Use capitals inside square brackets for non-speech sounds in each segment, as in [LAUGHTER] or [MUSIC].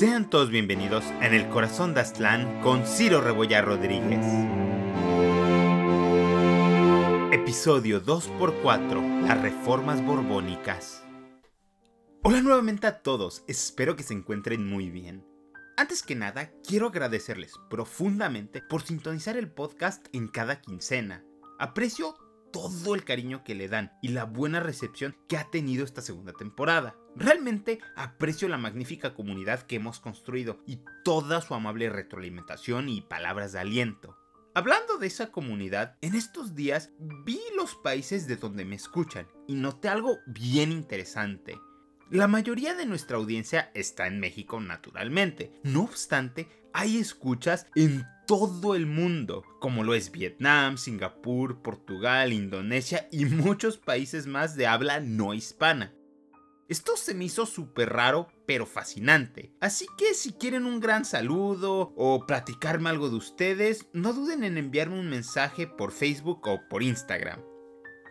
Sean todos bienvenidos en el corazón de Aztlán con Ciro Rebollar Rodríguez. Episodio 2x4 Las reformas borbónicas. Hola nuevamente a todos, espero que se encuentren muy bien. Antes que nada, quiero agradecerles profundamente por sintonizar el podcast en cada quincena. Aprecio todo el cariño que le dan y la buena recepción que ha tenido esta segunda temporada. Realmente aprecio la magnífica comunidad que hemos construido y toda su amable retroalimentación y palabras de aliento. Hablando de esa comunidad, en estos días vi los países de donde me escuchan y noté algo bien interesante. La mayoría de nuestra audiencia está en México naturalmente. No obstante, hay escuchas en todo el mundo, como lo es Vietnam, Singapur, Portugal, Indonesia y [LAUGHS] muchos países más de habla no hispana. Esto se me hizo súper raro, pero fascinante. Así que si quieren un gran saludo o platicarme algo de ustedes, no duden en enviarme un mensaje por Facebook o por Instagram.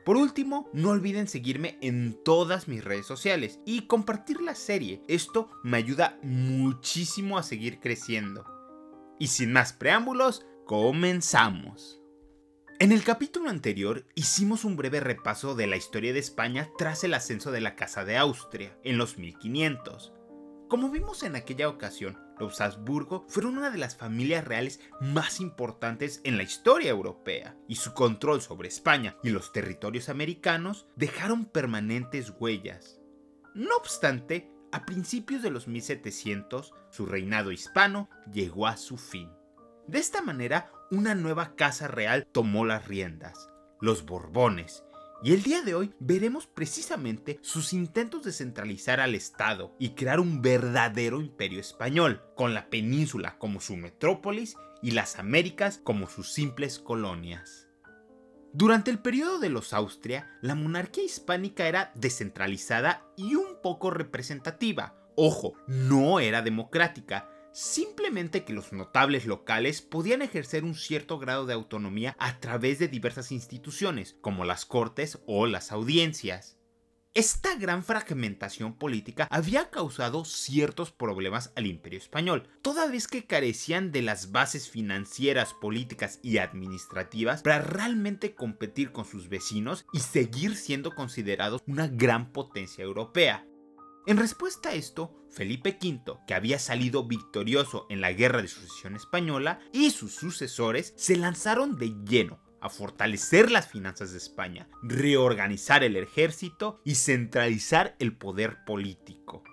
Por último, no olviden seguirme en todas mis redes sociales y compartir la serie. Esto me ayuda muchísimo a seguir creciendo. Y sin más preámbulos, comenzamos. En el capítulo anterior hicimos un breve repaso de la historia de España tras el ascenso de la Casa de Austria en los 1500. Como vimos en aquella ocasión, los Habsburgo fueron una de las familias reales más importantes en la historia europea, y su control sobre España y los territorios americanos dejaron permanentes huellas. No obstante, a principios de los 1700, su reinado hispano llegó a su fin. De esta manera, una nueva casa real tomó las riendas, los Borbones, y el día de hoy veremos precisamente sus intentos de centralizar al Estado y crear un verdadero imperio español, con la península como su metrópolis y las Américas como sus simples colonias. Durante el periodo de los Austria, la monarquía hispánica era descentralizada y un poco representativa. Ojo, no era democrática, simplemente que los notables locales podían ejercer un cierto grado de autonomía a través de diversas instituciones, como las cortes o las audiencias. Esta gran fragmentación política había causado ciertos problemas al imperio español, toda vez que carecían de las bases financieras, políticas y administrativas para realmente competir con sus vecinos y seguir siendo considerados una gran potencia europea. En respuesta a esto, Felipe V, que había salido victorioso en la Guerra de Sucesión Española, y sus sucesores se lanzaron de lleno a fortalecer las finanzas de España, reorganizar el ejército y centralizar el poder político.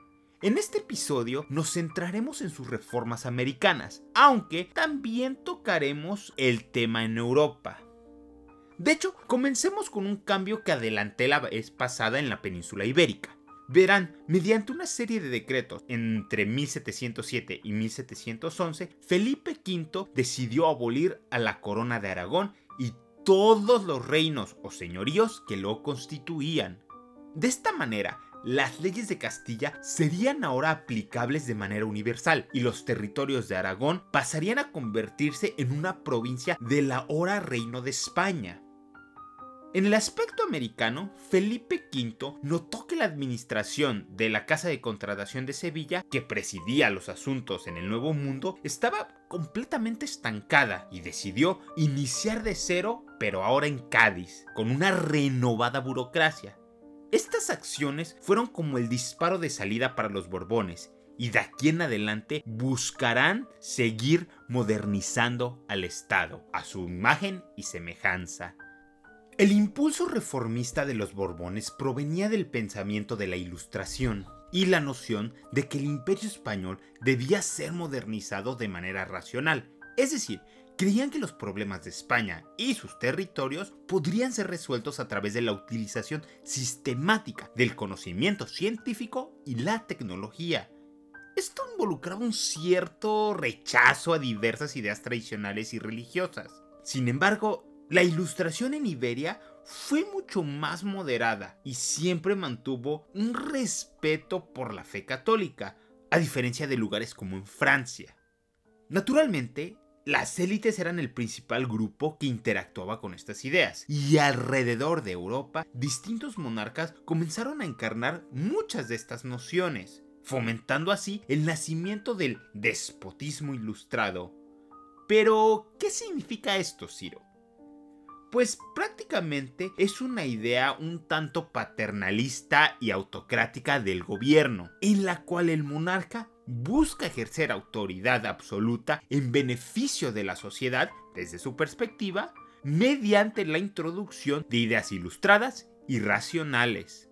En este episodio nos centraremos en sus reformas americanas, aunque también tocaremos el tema en Europa. De hecho, comencemos con un cambio que adelanté la vez pasada en la península ibérica. Verán, mediante una serie de decretos entre 1707 y 1711, Felipe V decidió abolir a la corona de Aragón y todos los reinos o señoríos que lo constituían. De esta manera, las leyes de Castilla serían ahora aplicables de manera universal y los territorios de Aragón pasarían a convertirse en una provincia del ahora Reino de España. En el aspecto americano, Felipe V notó que la administración de la Casa de Contratación de Sevilla, que presidía los asuntos en el Nuevo Mundo, estaba completamente estancada y decidió iniciar de cero, pero ahora en Cádiz, con una renovada burocracia. Estas acciones fueron como el disparo de salida para los Borbones, y de aquí en adelante buscarán seguir modernizando al Estado, a su imagen y semejanza. El impulso reformista de los Borbones provenía del pensamiento de la Ilustración y la noción de que el imperio español debía ser modernizado de manera racional, es decir, creían que los problemas de España y sus territorios podrían ser resueltos a través de la utilización sistemática del conocimiento científico y la tecnología. Esto involucraba un cierto rechazo a diversas ideas tradicionales y religiosas. Sin embargo, la ilustración en Iberia fue mucho más moderada y siempre mantuvo un respeto por la fe católica, a diferencia de lugares como en Francia. Naturalmente, las élites eran el principal grupo que interactuaba con estas ideas, y alrededor de Europa, distintos monarcas comenzaron a encarnar muchas de estas nociones. fomentando así el nacimiento del despotismo ilustrado. Pero, ¿qué significa esto, Ciro? Pues prácticamente es una idea un tanto paternalista y autocrática del gobierno, en la cual el monarca busca ejercer autoridad absoluta en beneficio de la sociedad desde su perspectiva, mediante la introducción de ideas ilustradas y racionales.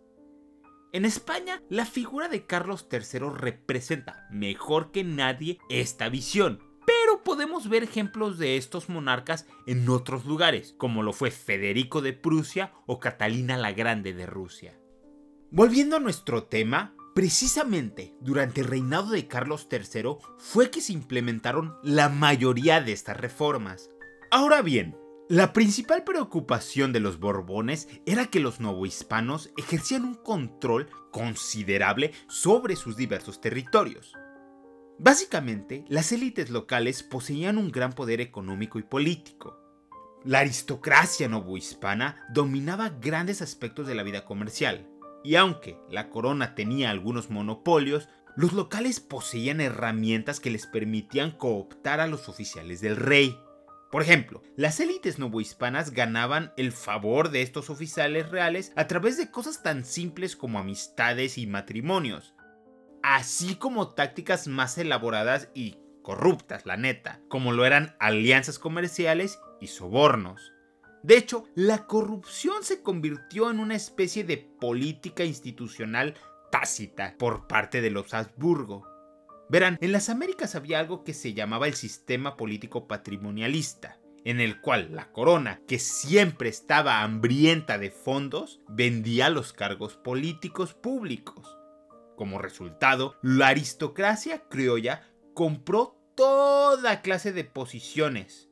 En España, la figura de Carlos III representa mejor que nadie esta visión, podemos ver ejemplos de estos monarcas en otros lugares, como lo fue Federico de Prusia o Catalina la Grande de Rusia. Volviendo a nuestro tema, precisamente durante el reinado de Carlos III fue que se implementaron la mayoría de estas reformas. Ahora bien, la principal preocupación de los Borbones era que los novohispanos ejercían un control considerable sobre sus diversos territorios. Básicamente, las élites locales poseían un gran poder económico y político. La aristocracia novohispana dominaba grandes aspectos de la vida comercial, y aunque la corona tenía algunos monopolios, los locales poseían herramientas que les permitían cooptar a los oficiales del rey. Por ejemplo, las élites novohispanas ganaban el favor de estos oficiales reales a través de cosas tan simples como amistades y matrimonios, así como tácticas más elaboradas y corruptas, la neta, como lo eran alianzas comerciales y sobornos. De hecho, la corrupción se convirtió en una especie de política institucional tácita por parte de los Habsburgo. Verán, en las Américas había algo que se llamaba el sistema político patrimonialista, en el cual la corona, que siempre estaba hambrienta de fondos, vendía los cargos políticos públicos. Como resultado, la aristocracia criolla compró toda clase de posiciones,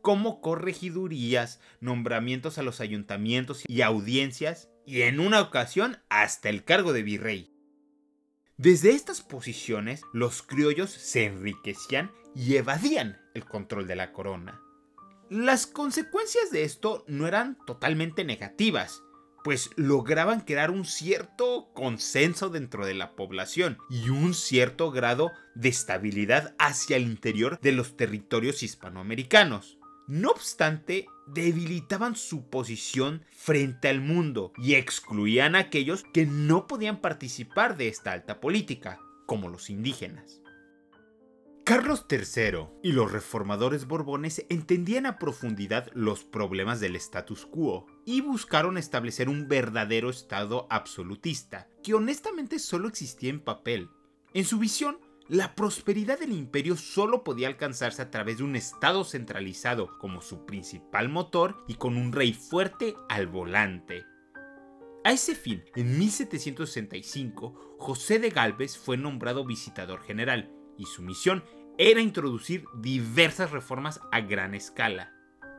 como corregidurías, nombramientos a los ayuntamientos y audiencias, y en una ocasión hasta el cargo de virrey. Desde estas posiciones, los criollos se enriquecían y evadían el control de la corona. Las consecuencias de esto no eran totalmente negativas, pues lograban crear un cierto consenso dentro de la población y un cierto grado de estabilidad hacia el interior de los territorios hispanoamericanos. No obstante, debilitaban su posición frente al mundo y excluían a aquellos que no podían participar de esta alta política, como los indígenas. Carlos III y los reformadores borbones entendían a profundidad los problemas del status quo y buscaron establecer un verdadero Estado absolutista, que honestamente solo existía en papel. En su visión, la prosperidad del imperio solo podía alcanzarse a través de un Estado centralizado como su principal motor y con un rey fuerte al volante. A ese fin, en 1765, José de Galvez fue nombrado visitador general y su misión era introducir diversas reformas a gran escala.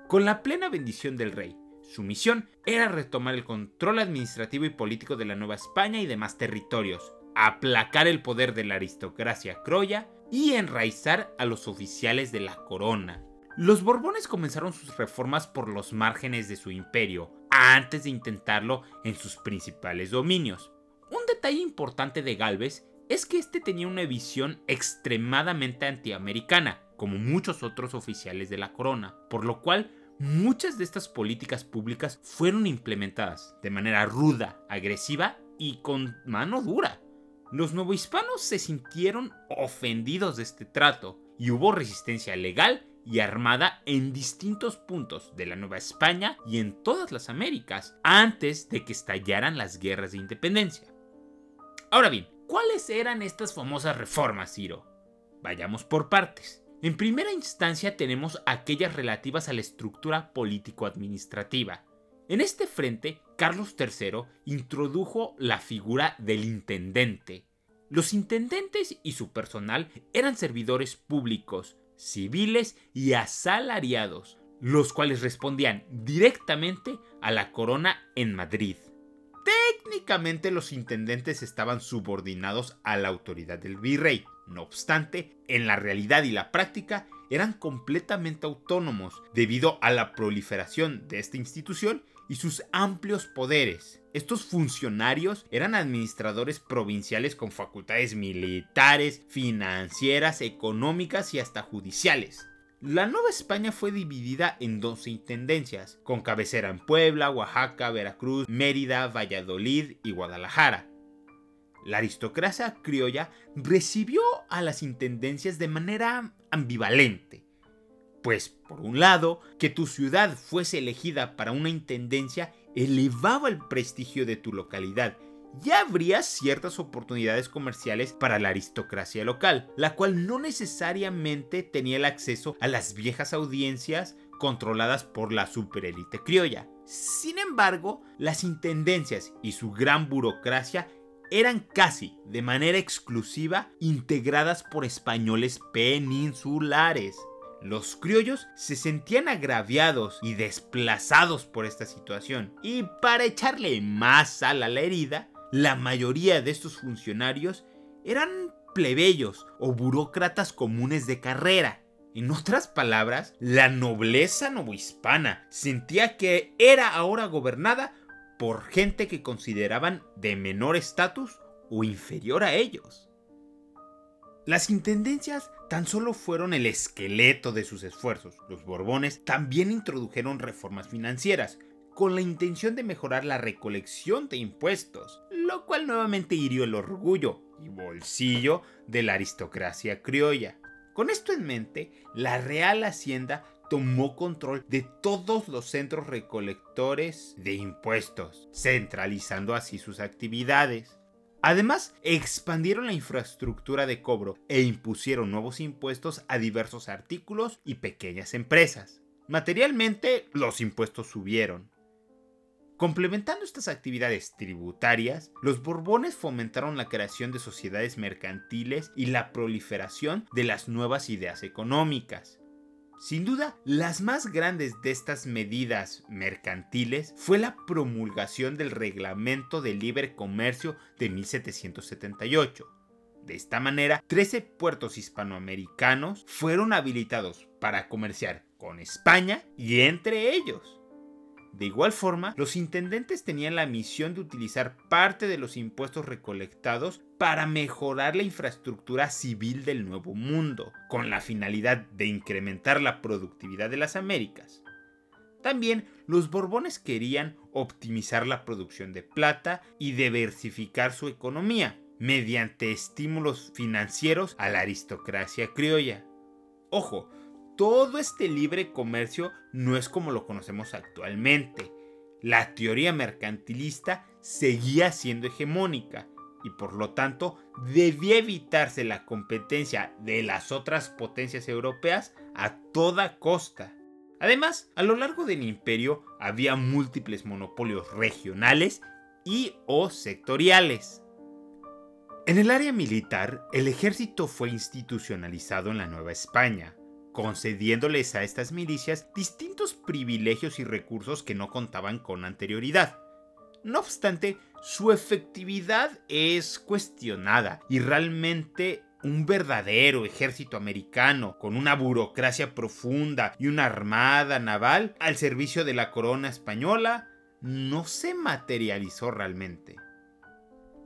Con la plena bendición del rey, su misión era retomar el control administrativo y político de la Nueva España y demás territorios, aplacar el poder de la aristocracia croya y enraizar a los oficiales de la corona. Los Borbones comenzaron sus reformas por los márgenes de su imperio, antes de intentarlo en sus principales dominios. Un detalle importante de Galvez es que este tenía una visión extremadamente antiamericana, como muchos otros oficiales de la corona, por lo cual muchas de estas políticas públicas fueron implementadas de manera ruda, agresiva y con mano dura. Los novohispanos se sintieron ofendidos de este trato y hubo resistencia legal y armada en distintos puntos de la Nueva España y en todas las Américas antes de que estallaran las guerras de independencia. Ahora bien, ¿cuáles eran estas famosas reformas, Ciro? Vayamos por partes. En primera instancia tenemos aquellas relativas a la estructura político-administrativa, en este frente, Carlos III introdujo la figura del intendente. Los intendentes y su personal eran servidores públicos, civiles y asalariados, los cuales respondían directamente a la corona en Madrid. Técnicamente los intendentes estaban subordinados a la autoridad del virrey, no obstante, en la realidad y la práctica eran completamente autónomos debido a la proliferación de esta institución y sus amplios poderes. Estos funcionarios eran administradores provinciales con facultades militares, financieras, económicas y hasta judiciales. La Nueva España fue dividida en 12 intendencias, con cabecera en Puebla, Oaxaca, Veracruz, Mérida, Valladolid y Guadalajara. La aristocracia criolla recibió a las intendencias de manera ambivalente. Pues, por un lado, que tu ciudad fuese elegida para una intendencia elevaba el prestigio de tu localidad ya habría ciertas oportunidades comerciales para la aristocracia local, la cual no necesariamente tenía el acceso a las viejas audiencias controladas por la superélite criolla. Sin embargo, las intendencias y su gran burocracia eran casi de manera exclusiva integradas por españoles peninsulares. Los criollos se sentían agraviados y desplazados por esta situación, y para echarle más sal a la herida, la mayoría de estos funcionarios eran plebeyos o burócratas comunes de carrera. En otras palabras, la nobleza novohispana sentía que era ahora gobernada por gente que consideraban de menor estatus o inferior a ellos. Las intendencias tan solo fueron el esqueleto de sus esfuerzos. Los Borbones también introdujeron reformas financieras, con la intención de mejorar la recolección de impuestos, lo cual nuevamente hirió el orgullo y bolsillo de la aristocracia criolla. Con esto en mente, la Real Hacienda tomó control de todos los centros recolectores de impuestos, centralizando así sus actividades. Además, expandieron la infraestructura de cobro e impusieron nuevos impuestos a diversos artículos y pequeñas empresas. Materialmente, los impuestos subieron, Complementando estas actividades tributarias, los Borbones fomentaron la creación de sociedades mercantiles y la proliferación de las nuevas ideas económicas. Sin duda, las más grandes de estas medidas mercantiles fue la promulgación del Reglamento de Libre Comercio de 1778. De esta manera, 13 puertos hispanoamericanos fueron habilitados para comerciar con España y entre ellos. De igual forma, los intendentes tenían la misión de utilizar parte de los impuestos recolectados para mejorar la infraestructura civil del Nuevo Mundo, con la finalidad de incrementar la productividad de las Américas. También los Borbones querían optimizar la producción de plata y diversificar su economía mediante estímulos financieros a la aristocracia criolla. Ojo, todo este libre comercio no es como lo conocemos actualmente. La teoría mercantilista seguía siendo hegemónica y por lo tanto debía evitarse la competencia de las otras potencias europeas a toda costa. Además, a lo largo del imperio había múltiples monopolios regionales y o sectoriales. En el área militar, el ejército fue institucionalizado en la Nueva España, concediéndoles a estas milicias distintos privilegios y recursos que no contaban con anterioridad. No obstante, su efectividad es cuestionada y realmente un verdadero ejército americano con una burocracia profunda y una armada naval al servicio de la corona española no se materializó realmente.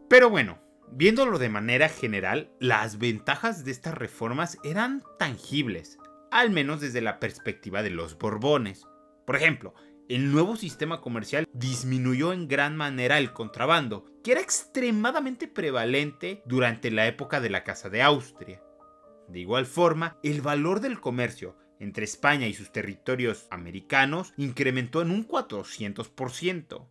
Pero bueno, viéndolo de manera general, las ventajas de estas reformas eran tangibles al menos desde la perspectiva de los Borbones. Por ejemplo, el nuevo sistema comercial disminuyó en gran manera el contrabando, que era extremadamente prevalente durante la época de la Casa de Austria. De igual forma, el valor del comercio entre España y sus territorios americanos incrementó en un 400%.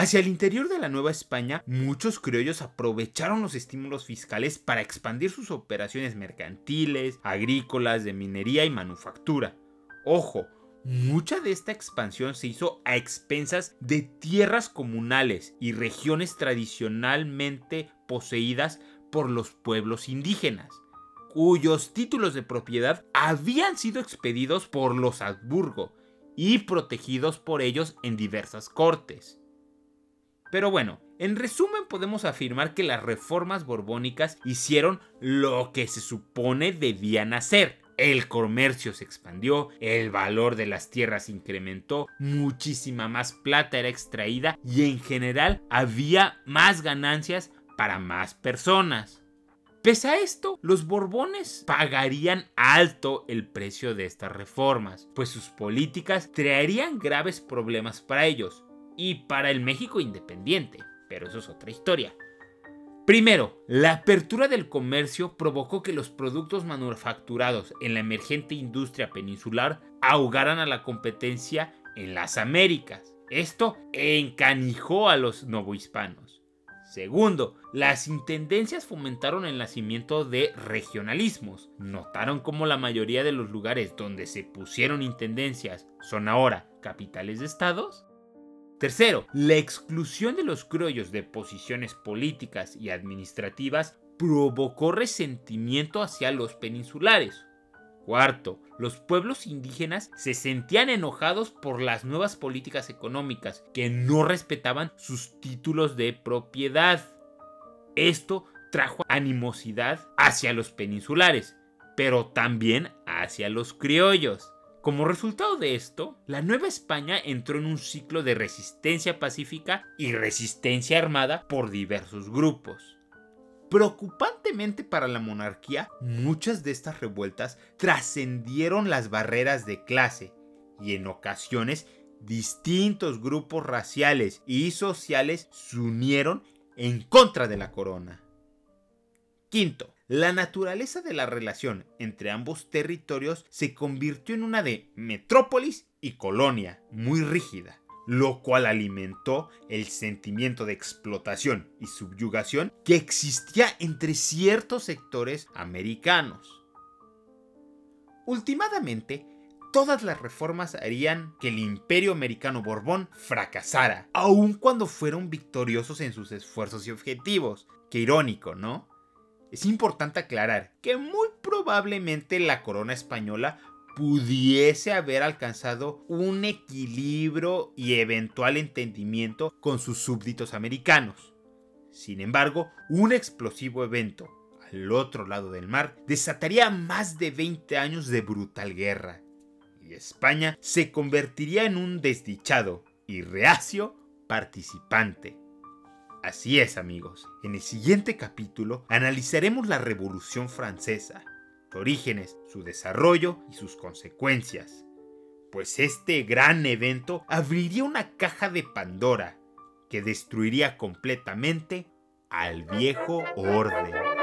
Hacia el interior de la Nueva España, muchos criollos aprovecharon los estímulos fiscales para expandir sus operaciones mercantiles, agrícolas, de minería y manufactura. Ojo, mucha de esta expansión se hizo a expensas de tierras comunales y regiones tradicionalmente poseídas por los pueblos indígenas, cuyos títulos de propiedad habían sido expedidos por los Habsburgo y protegidos por ellos en diversas cortes. Pero bueno, en resumen podemos afirmar que las reformas borbónicas hicieron lo que se supone debían hacer, el comercio se expandió, el valor de las tierras incrementó, muchísima más plata era extraída y en general había más ganancias para más personas. Pese a esto, los Borbones pagarían alto el precio de estas reformas, pues sus políticas traerían graves problemas para ellos y para el México independiente, pero eso es otra historia. Primero, la apertura del comercio provocó que los productos manufacturados en la emergente industria peninsular ahogaran a la competencia en las Américas. Esto encanijó a los novohispanos. Segundo, las intendencias fomentaron el nacimiento de regionalismos. Notaron cómo la mayoría de los lugares donde se pusieron intendencias son ahora capitales de estados. Tercero, la exclusión de los criollos de posiciones políticas y administrativas provocó resentimiento hacia los peninsulares. Cuarto, los pueblos indígenas se sentían enojados por las nuevas políticas económicas que no respetaban sus títulos de propiedad. Esto trajo animosidad hacia los peninsulares, pero también hacia los criollos. Como resultado de esto, la Nueva España entró en un ciclo de resistencia pacífica y resistencia armada por diversos grupos. Preocupantemente para la monarquía, muchas de estas revueltas trascendieron las barreras de clase y en ocasiones distintos grupos raciales y sociales se unieron en contra de la corona. Quinto, la naturaleza de la relación entre ambos territorios se convirtió en una de metrópolis y colonia, muy rígida, lo cual alimentó el sentimiento de explotación y subyugación que existía entre ciertos sectores americanos. Últimamente, todas las reformas harían que el imperio americano Borbón fracasara, aun cuando fueron victoriosos en sus esfuerzos y objetivos. Qué irónico, ¿no? Es importante aclarar que muy probablemente la corona española pudiese haber alcanzado un equilibrio y eventual entendimiento con sus súbditos americanos. Sin embargo, un explosivo evento al otro lado del mar desataría más de 20 años de brutal guerra, y España se convertiría en un desdichado y reacio participante. Así es amigos, en el siguiente capítulo analizaremos la Revolución Francesa, sus orígenes, su desarrollo y sus consecuencias. Pues este gran evento abriría una caja de Pandora que destruiría completamente al viejo orden.